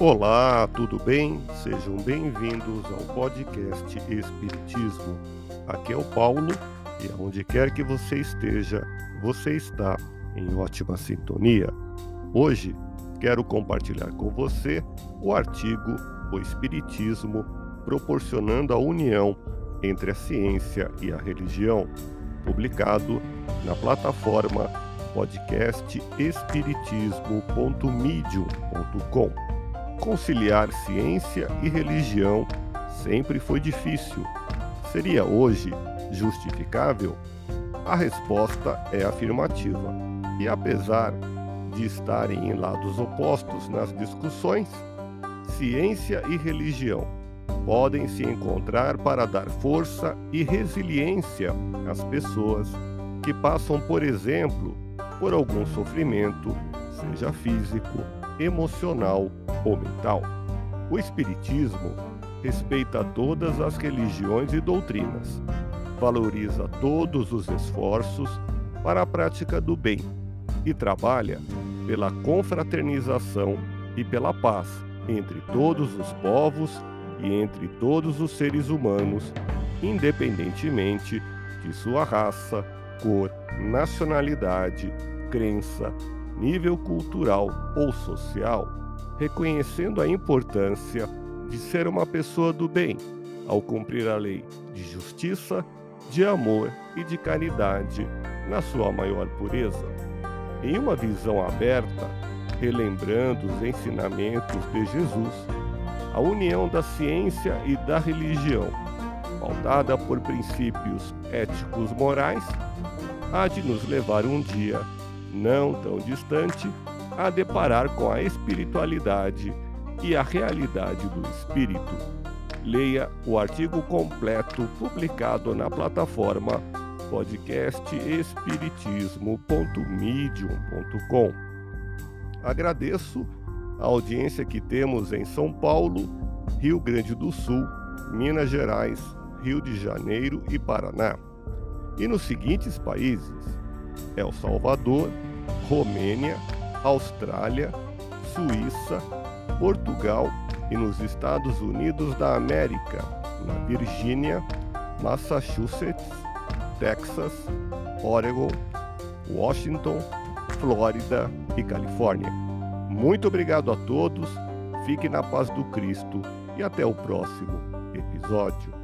Olá, tudo bem? Sejam bem-vindos ao podcast Espiritismo. Aqui é o Paulo e aonde quer que você esteja, você está em ótima sintonia. Hoje quero compartilhar com você o artigo O Espiritismo proporcionando a união entre a ciência e a religião, publicado na plataforma podcast espiritismo.medium.com. Conciliar ciência e religião sempre foi difícil. Seria hoje justificável? A resposta é afirmativa. E apesar de estarem em lados opostos nas discussões, ciência e religião podem se encontrar para dar força e resiliência às pessoas que passam, por exemplo, por algum sofrimento, seja físico, emocional ou mental. O Espiritismo respeita todas as religiões e doutrinas, valoriza todos os esforços para a prática do bem e trabalha pela confraternização e pela paz entre todos os povos e entre todos os seres humanos, independentemente de sua raça, cor, nacionalidade, crença, nível cultural ou social, reconhecendo a importância de ser uma pessoa do bem ao cumprir a lei de justiça, de amor e de caridade na sua maior pureza. Em uma visão aberta, relembrando os ensinamentos de Jesus, a união da ciência e da religião, pautada por princípios éticos morais, há de nos levar um dia, não tão distante, a deparar com a espiritualidade e a realidade do espírito. Leia o artigo completo publicado na plataforma podcast espiritismo.medium.com. Agradeço a audiência que temos em São Paulo, Rio Grande do Sul, Minas Gerais, Rio de Janeiro e Paraná. E nos seguintes países: El Salvador, Romênia, Austrália, Suíça, Portugal e nos Estados Unidos da América, na Virgínia, Massachusetts, Texas, Oregon, Washington, Flórida e Califórnia. Muito obrigado a todos, fique na paz do Cristo e até o próximo episódio.